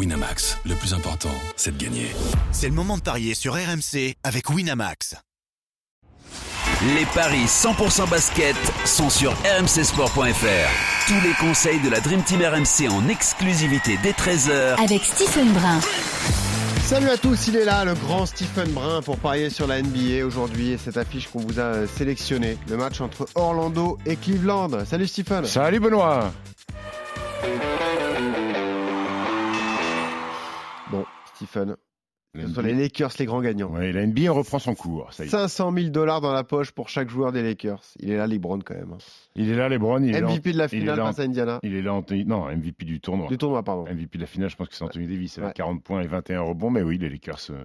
Winamax, le plus important, c'est de gagner. C'est le moment de parier sur RMC avec Winamax. Les paris 100% basket sont sur rmcsport.fr. Tous les conseils de la Dream Team RMC en exclusivité dès 13h avec Stephen Brun. Salut à tous, il est là, le grand Stephen Brun pour parier sur la NBA aujourd'hui et cette affiche qu'on vous a sélectionnée, le match entre Orlando et Cleveland. Salut Stephen. Salut Benoît. Stephen, ce sont les Lakers les grands gagnants. Oui, la NBA reprend son cours. Ça y est. 500 000 dollars dans la poche pour chaque joueur des Lakers. Il est là, LeBron quand même. hein. Il est là, LeBron. Il est là en- MVP de la finale en- face à Indiana. Il est là, Anthony. Non, MVP du tournoi. Du tournoi, pardon. MVP de la finale, je pense que c'est Anthony Davis. Il a Ouais. 40 points et 21 rebonds. Mais oui, les Lakers euh,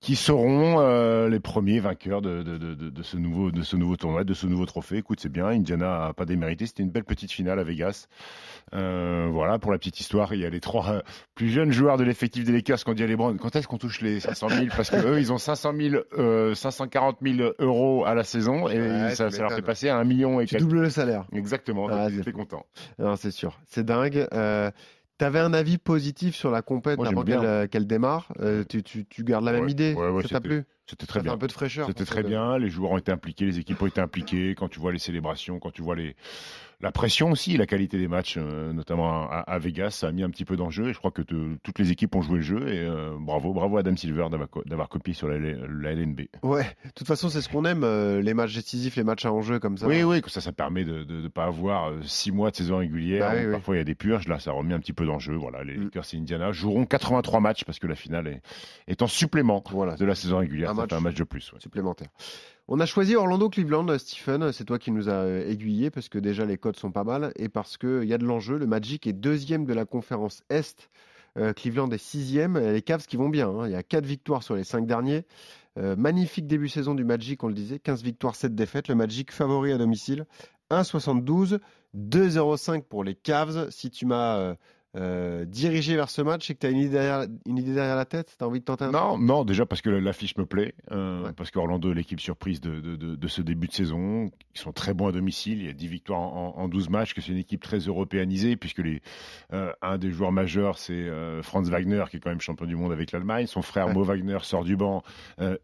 qui seront euh, les premiers vainqueurs de, de, de, de- de ce nouveau, de ce nouveau tournoi, de ce nouveau trophée. Écoute, c'est bien. Indiana a pas démérité. C'était une belle petite finale à Vegas. Euh, voilà, pour la petite histoire, il y a les trois plus jeunes joueurs de l'effectif des Lakers qui ont dit à LeBron quand est-ce qu'on touche les 500 000 Parce que eux, ils ont 500 000, euh, 540 000 euros à la saison et Ouais, ça, ça leur fait passer à un million et Tu quelques. doubles le salaire. Exactement, donc Ah, ils c'est étaient contents. Non, c'est sûr. C'est dingue. Euh, T'avais un avis positif sur la compète avant qu'elle euh, qu'elle démarre? Euh, tu, tu- tu gardes la même Ouais, idée? Ouais, ouais, Ça t'a plu? C'était Ça très fait bien. un peu de fraîcheur. C'était très bien, les joueurs ont été impliqués, les équipes ont été impliquées, quand tu vois les célébrations, quand tu vois les... la pression aussi, la qualité des matchs, euh, notamment à, à Vegas, ça a mis un petit peu d'enjeu et je crois que te- toutes les équipes ont joué le jeu et euh, bravo, bravo à Adam Silver d'avoir co- d'avoir copié sur la, la LNB. Ouais, de toute façon, c'est ce qu'on aime, euh, les matchs décisifs, les matchs à enjeu comme ça. Oui, oui, que ça, ça permet de ne pas avoir six mois de saison régulière. Bah oui. Parfois, il y a des purges. Là, ça remet un petit peu d'enjeu. Voilà, les Mm. Lakers et Indiana joueront 83 matchs parce que la finale est, est en supplément Voilà, de la saison régulière. Match. un match de plus. ouais. supplémentaire. On a choisi Orlando-Cleveland, Stephen. C'est toi qui nous a euh, aiguillé parce que déjà les codes sont pas mal et parce qu'il y a de l'enjeu. Le Magic est deuxième de la conférence Est. Euh, Cleveland est sixième. Les Cavs qui vont bien. hein. Il y a quatre victoires sur les cinq derniers. Euh, magnifique début saison du Magic, on le disait. 15 victoires, 7 défaites. Le Magic favori à domicile. 1,72. 2,05 pour les Cavs. Si tu m'as euh, euh, dirigé vers ce match et que tu as une idée derrière, une idée derrière la tête, tu as envie de tenter un Non, non, déjà parce que l'affiche me plaît, euh, Ouais. parce qu'Orlando est l'équipe surprise de, de, de, de ce début de saison. Ils sont très bons à domicile, il y a 10 victoires en, en 12 matchs, que c'est une équipe très européanisée, puisque les, euh, un des joueurs majeurs, c'est Franz Wagner, qui est quand même champion du monde avec l'Allemagne. Son frère Ouais. Mo Wagner sort du banc,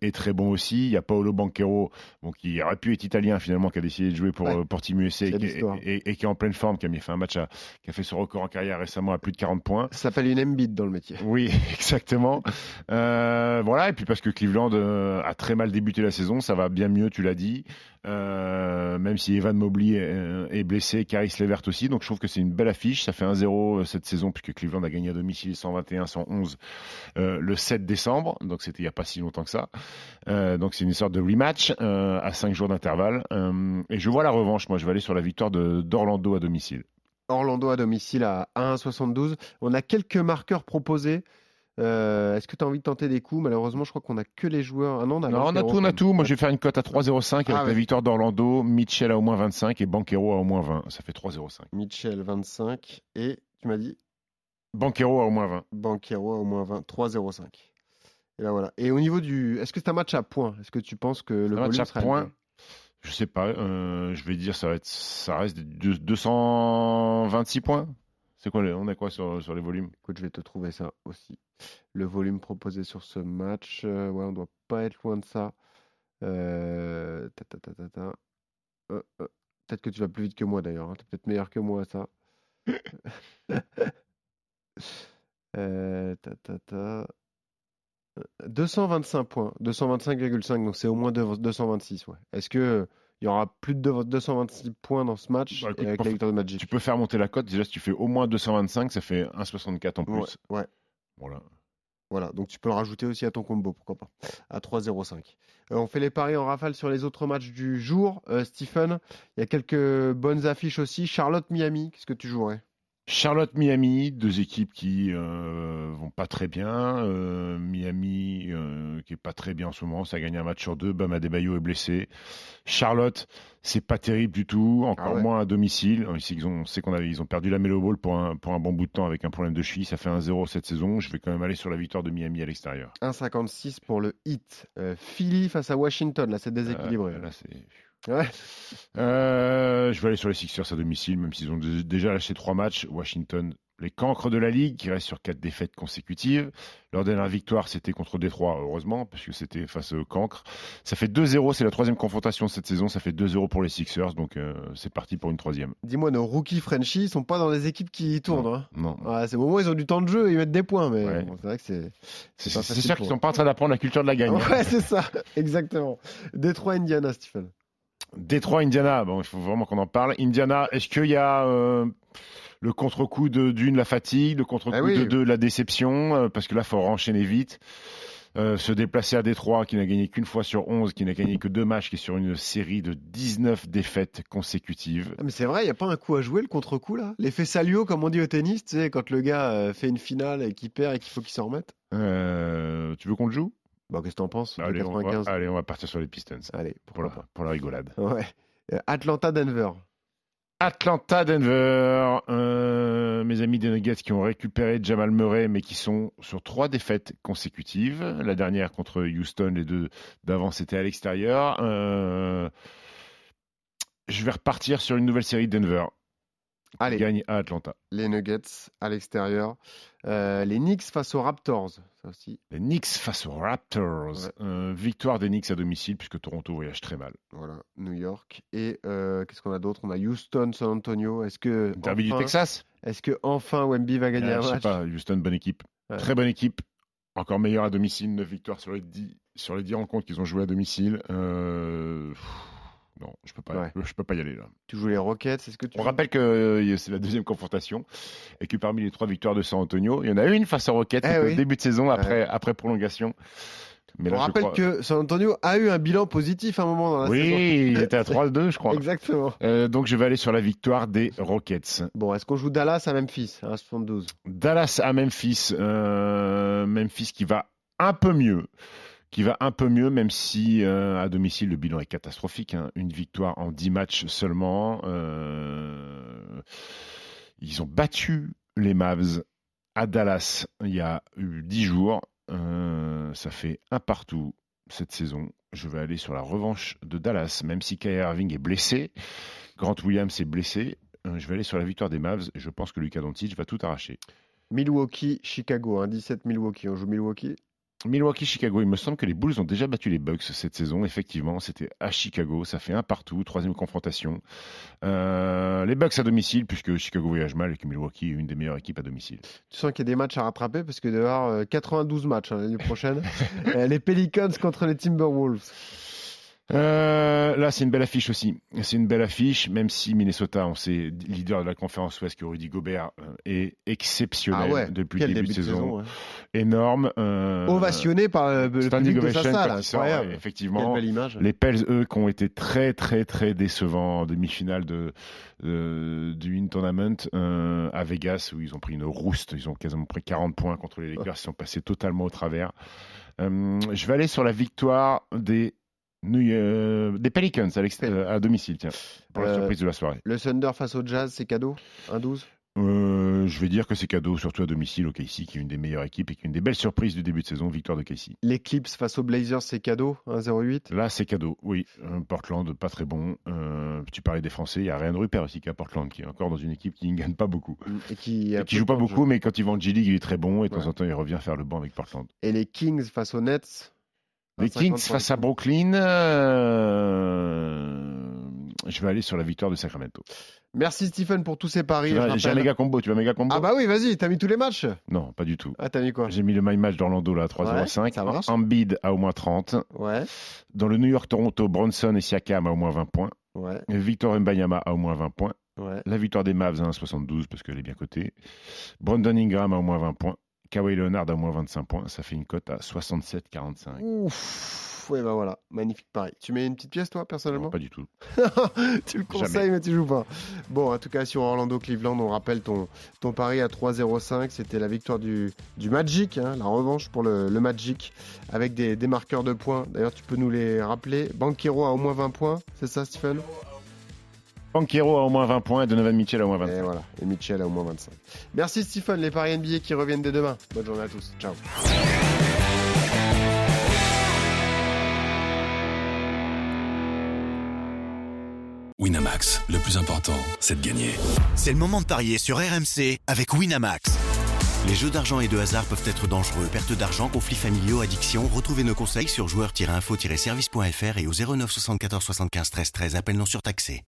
est très bon aussi. Il y a Paolo Banquero, bon, qui aurait pu être italien finalement, qui a décidé de jouer pour, Ouais. pour Team USA et, qui- l'histoire. et- et qui est en pleine forme, qui a mis fait un match, à- qui a fait son record en carrière récemment à plus de 40 points. Ça s'appelle une Embiid dans le métier. Oui, exactement. Euh, voilà, et puis parce que Cleveland euh, a très mal débuté la saison, ça va bien mieux, tu l'as dit. Euh, même si Evan Mobley est, est blessé, Caris Levert aussi, donc je trouve que c'est une belle affiche. Ça fait 1-0 euh, cette saison puisque Cleveland a gagné à domicile 121-111 euh, le 7 décembre, donc c'était il n'y a pas si longtemps que ça. Euh, donc c'est une sorte de rematch à 5 jours d'intervalle. Et je vois la revanche, moi je vais aller sur la victoire de- d'Orlando à domicile. Orlando à domicile à 1,72. On a quelques marqueurs proposés. Euh, Est-ce que tu as envie de tenter des coups? Malheureusement, je crois qu'on a que les joueurs. Ah non, on a, Non, on a tout, on a tout. Moi, je vais faire une cote à 3,05 avec Ah la ouais. victoire d'Orlando, Mitchell à au moins 25 et Banquero à au moins 20. Ça fait 3,05. Mitchell 25 et tu m'as dit? Banquero à au moins 20. Banquero à au moins 20, 3,05. Et là voilà. Et au niveau du, est-ce que c'est un match à points? Est-ce que tu penses que le match à points. Je sais pas. euh, je vais dire, ça va être, ça reste de- 226 points. C'est quoi On a quoi sur, sur les volumes? Écoute, je vais te trouver ça aussi. Le volume proposé sur ce match, euh, ouais, on doit pas être loin de ça. Euh. Euh, peut-être que tu vas plus vite que moi d'ailleurs. Tu es peut-être meilleur que moi à ça. Ta, ta, ta. Euh, 225 points, 225,5, donc c'est au moins deux- 226. Ouais. Est-ce que il y aura plus de deux- 226 points dans ce match Bah, écoute, et avec la victoire de Magic? Tu peux faire monter la cote. Déjà, si tu fais au moins 225, ça fait 1,64 en plus. Ouais, ouais. Voilà. Voilà, donc tu peux le rajouter aussi à ton combo, pourquoi pas, à 3,05. Euh, on fait les paris en rafale sur les autres matchs du jour. Euh, Stephen, il y a quelques bonnes affiches aussi. Charlotte-Miami, qu'est-ce que tu jouerais? Charlotte-Miami, deux équipes qui euh, vont pas très bien. Euh, Miami euh, qui est pas très bien en ce moment, ça a gagné un match sur deux. Bam Adebayo est blessé. Charlotte, c'est pas terrible du tout, encore Ah ouais. moins à domicile. Sait qu'ils ont, on sait qu'on a, ils ont perdu la Melo Ball pour un, pour un bon bout de temps avec un problème de cheville. Ça fait 1-0 cette saison. Je vais quand même aller sur la victoire de Miami à l'extérieur. 1,56 pour le hit. Philly face à Washington, là c'est déséquilibré. Là, c'est- Ouais. Euh, je vais aller sur les Sixers à domicile, même s'ils ont dé- déjà lâché trois matchs. Washington, les cancres de la Ligue qui restent sur quatre défaites consécutives. Leur dernière victoire, c'était contre Détroit, heureusement, parce que c'était face aux cancres. Ça fait 2-0, c'est la troisième confrontation de cette saison, ça fait 2-0 pour les Sixers, donc euh, c'est parti pour une troisième. Dis-moi, nos rookies Frenchies sont pas dans les équipes qui tournent. hein. Non. Ouais, c'est au moment où ils ont du temps de jeu, ils mettent des points, mais Ouais. bon, c'est vrai que c'est. C'est sûr pour qu'ils sont pas en train d'apprendre la culture de la gagne. Ouais, c'est ça, exactement. Détroit, Indiana, Stephen. Détroit, Indiana, bon, il faut vraiment qu'on en parle. Indiana, est-ce qu'il y a euh, le contre-coup d'une, la fatigue, le contre-coup oui. de deux, la déception euh, Parce que là, il faut enchaîner vite. Euh, se déplacer à Détroit, qui n'a gagné qu'une fois sur 11, qui n'a gagné que deux matchs, qui est sur une série de 19 défaites consécutives. Ah, mais c'est vrai, il n'y a pas un coup à jouer, le contre-coup, là? L'effet Salio, comme on dit au tennis, tu sais, quand le gars fait une finale et qu'il perd et qu'il faut qu'il s'en remette? Euh, tu veux qu'on le joue? Bon, qu'est-ce que t'en penses? Allez on, 95 va, allez, on va partir sur les Pistons. Allez, Pour la, pour la rigolade. Ouais. Euh, Atlanta-Denver. Atlanta, Denver, euh, mes amis des Nuggets qui ont récupéré Jamal Murray, mais qui sont sur trois défaites consécutives. La dernière contre Houston, les deux d'avant, c'était à l'extérieur. Euh, je vais repartir sur une nouvelle série de Denver. Allez. Gagne à Atlanta. Les Nuggets à l'extérieur. Euh, les Knicks face aux Raptors. Ça aussi, Les Knicks face aux Raptors. Ouais. Euh, victoire des Knicks à domicile, puisque Toronto voyage très mal. voilà, New York. Et euh, qu'est-ce qu'on a d'autre? On a Houston, San Antonio. Est-ce que. Derby enfin, du Texas? Est-ce que enfin Wemby va gagner Ah, un Je sais match? pas, Houston, bonne équipe. Ouais. Très bonne équipe. Encore meilleure à domicile, 9 victoires sur les 10, sur les 10 rencontres qu'ils ont jouées à domicile. Pff, Non, je peux pas, Ouais. je peux pas y aller là. Tu joues les Rockets. Est-ce que tu On joues- rappelle que euh, c'est la deuxième confrontation et que parmi les trois victoires de San Antonio, il y en a une face aux Rockets Eh c'était oui. au début de saison après, après prolongation. Mais On là, rappelle crois- que San Antonio a eu un bilan positif à un moment dans la oui, saison. il était à 3-2, je crois. Exactement. Euh, donc je vais aller sur la victoire des Rockets. Bon, est-ce qu'on joue Dallas à Memphis à 72 Dallas à Memphis. euh, Memphis qui va un peu mieux. Qui va un peu mieux, même si euh, à domicile le bilan est catastrophique. hein. Une victoire en 10 matchs seulement. Euh, ils ont battu les Mavs à Dallas il y a eu 10 jours. Euh, ça fait un partout cette saison. Je vais aller sur la revanche de Dallas, même si Kyrie Irving est blessé. Grant Williams est blessé. Je vais aller sur la victoire des Mavs. Je pense que Luka Doncic va tout arracher. Milwaukee, Chicago, hein, 17 Milwaukee. On joue Milwaukee? Milwaukee, Chicago. Il me semble que les Bulls ont déjà battu les Bucks cette saison. Effectivement, c'était à Chicago. Ça fait un partout. Troisième confrontation. Euh, les Bucks à domicile, puisque Chicago voyage mal et que Milwaukee est une des meilleures équipes à domicile. Tu sens qu'il y a des matchs à rattraper parce que y avoir euh, 92 matchs hein, l'année prochaine. Euh, les Pelicans contre les Timberwolves. Euh, là, c'est une belle affiche aussi. C'est une belle affiche, même si Minnesota, on sait, leader de la conférence Ouest, que Rudy Gobert euh, est exceptionnel Ah ouais, depuis le début, de saison. ouais. énorme. euh, Ovationné par le public de sa salle. sort, effectivement. belle image. Les Pels, eux, qui ont été très, très, très décevants en demi-finale de, de- du In Tournament euh, à Vegas, où ils ont pris une rouste. Ils ont quasiment pris 40 points contre les Lakers. Ils sont passés totalement au travers. Je vais aller sur la victoire des, New- euh, des Pelicans à, euh, à domicile, tiens, pour la Euh, surprise de la soirée. Le Thunder face au Jazz, c'est cadeau? 1-12 Euh, je vais dire que c'est cadeau, surtout à domicile au KC, qui est une des meilleures équipes et qui est une des belles surprises du début de saison, victoire de KC. Les Clips face aux Blazers, c'est cadeau? 1-08 Là, c'est cadeau, oui. Portland, pas très bon. Euh, tu parlais des Français, il y a Ryan Rupert aussi qui est à Portland, qui est encore dans une équipe qui ne gagne pas beaucoup. et qui, a Et qui peu joue pas beaucoup, jeu. mais quand il va en G-League, il est très bon et de temps en temps, il revient faire le banc avec Portland. Et les Kings face aux Nets Les 50 Kings face à Brooklyn, euh, je vais aller sur la victoire de Sacramento. Merci Stephen pour tous ces paris. J'ai un méga combo, tu veux un méga combo? Ah bah oui, vas-y, t'as mis tous les matchs? Non, pas du tout. Ah, t'as mis quoi? J'ai mis le my match d'Orlando là à 3,05. Ouais, ça marche. Embiid à au moins 30. Ouais, Dans le New York-Toronto, Bronson et Siakam à au moins 20 points. ouais, Victor Mbanyama à au moins 20 points. ouais. La victoire des Mavs à 1,72 parce qu'elle est bien cotée. Brandon Ingram à au moins 20 points. Kawhi Leonard à moins 25 points. Ça fait une cote à 67,45. Ouf, ouais, bah voilà, magnifique pari. Tu mets une petite pièce toi, personnellement? Non, pas du tout. Tu le conseilles, mais tu joues pas. Bon, en tout cas, sur Orlando-Cleveland, on rappelle ton, ton pari à 3-0-5. C'était la victoire du, du Magic, hein, la revanche pour le, le Magic, avec des, des marqueurs de points. D'ailleurs, tu peux nous les rappeler. Banquero a au moins 20 points, c'est ça, Stephen? Banquero a au moins 20 points et Donovan Mitchell a au moins 25. Et voilà, et Mitchell a au moins 25. Merci, Stephen. Les paris NBA qui reviennent dès demain. Bonne journée à tous. Ciao. Winamax, le plus important, c'est de gagner. C'est le moment de parier sur RMC avec Winamax. Les jeux d'argent et de hasard peuvent être dangereux. Perte d'argent, conflits familiaux, addiction. Retrouvez nos conseils sur joueurs-info-service.fr et au 09 74 75 13 13. Appel non surtaxé.